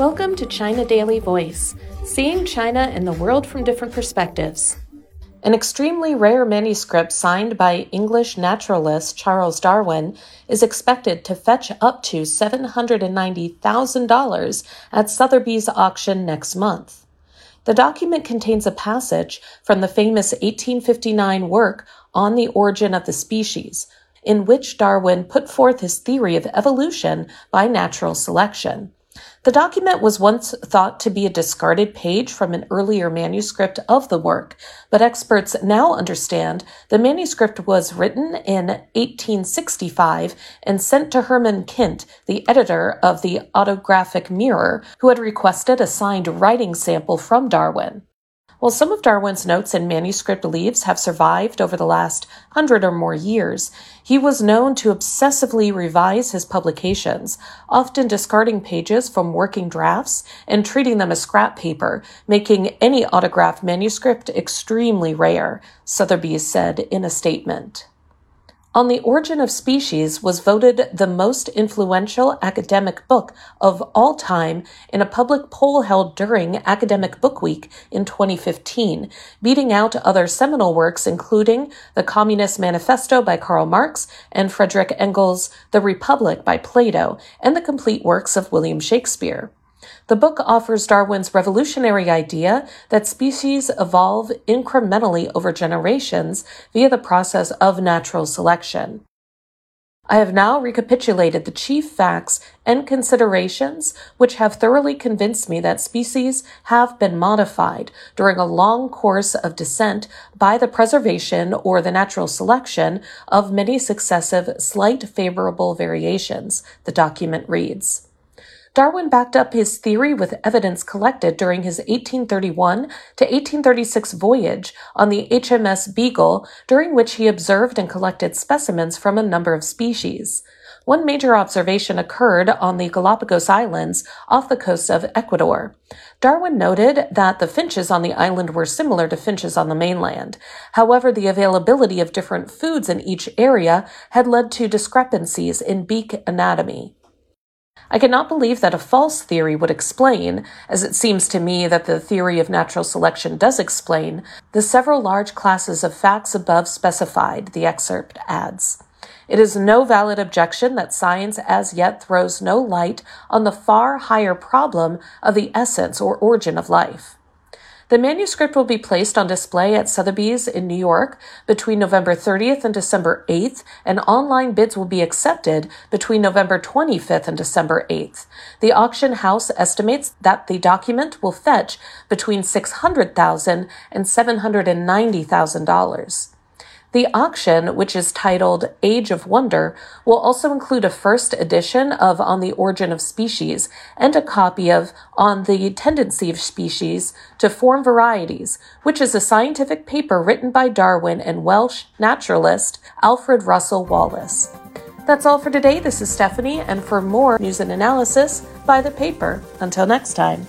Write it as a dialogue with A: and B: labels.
A: Welcome to China Daily Voice, seeing China and the world from different perspectives. An extremely rare manuscript signed by English naturalist Charles Darwin is expected to fetch up to $790,000 at Sotheby's auction next month. The document contains a passage from the famous 1859 work On the Origin of the Species, in which Darwin put forth his theory of evolution by natural selection. The document was once thought to be a discarded page from an earlier manuscript of the work, but experts now understand the manuscript was written in 1865 and sent to Hermann Kindt, the editor of the Autographic Mirror, who had requested a signed writing sample from Darwin. While some of Darwin's notes and manuscript leaves have survived over the last hundred or more years, he was known to obsessively revise his publications, often discarding pages from working drafts and treating them as scrap paper, making any autographed manuscript extremely rare, Sotheby's said in a statement. On the Origin of Species was voted the most influential academic book of all time in a public poll held during Academic Book Week in 2015, beating out other seminal works including The Communist Manifesto by Karl Marx and Frederick Engels' The Republic by Plato and the complete works of William Shakespeare. The book offers Darwin's revolutionary idea that species evolve incrementally over generations via the process of natural selection. I have now recapitulated the chief facts and considerations which have thoroughly convinced me that species have been modified during a long course of descent by the preservation or the natural selection of many successive slight favorable variations, the document reads. Darwin backed up his theory with evidence collected during his 1831 to 1836 voyage on the HMS Beagle, during which he observed and collected specimens from a number of species. One major observation occurred on the Galapagos Islands off the coast of Ecuador. Darwin noted that the finches on the island were similar to finches on the mainland. However, the availability of different foods in each area had led to discrepancies in beak anatomy. I cannot believe that a false theory would explain, as it seems to me that the theory of natural selection does explain, the several large classes of facts above specified, the excerpt adds. It is no valid objection that science as yet throws no light on the far higher problem of the essence or origin of life. The manuscript will be placed on display at Sotheby's in New York between November 30th and December 8th, and online bids will be accepted between November 25th and December 8th. The auction house estimates that the document will fetch between $600,000 and $790,000. The auction, which is titled Age of Wonder, will also include a first edition of On the Origin of Species and a copy of On the Tendency of Species to Form Varieties, which is a scientific paper written by Darwin and Welsh naturalist Alfred Russel Wallace. That's all for today. This is Stephanie, and for more news and analysis, buy the paper. Until next time.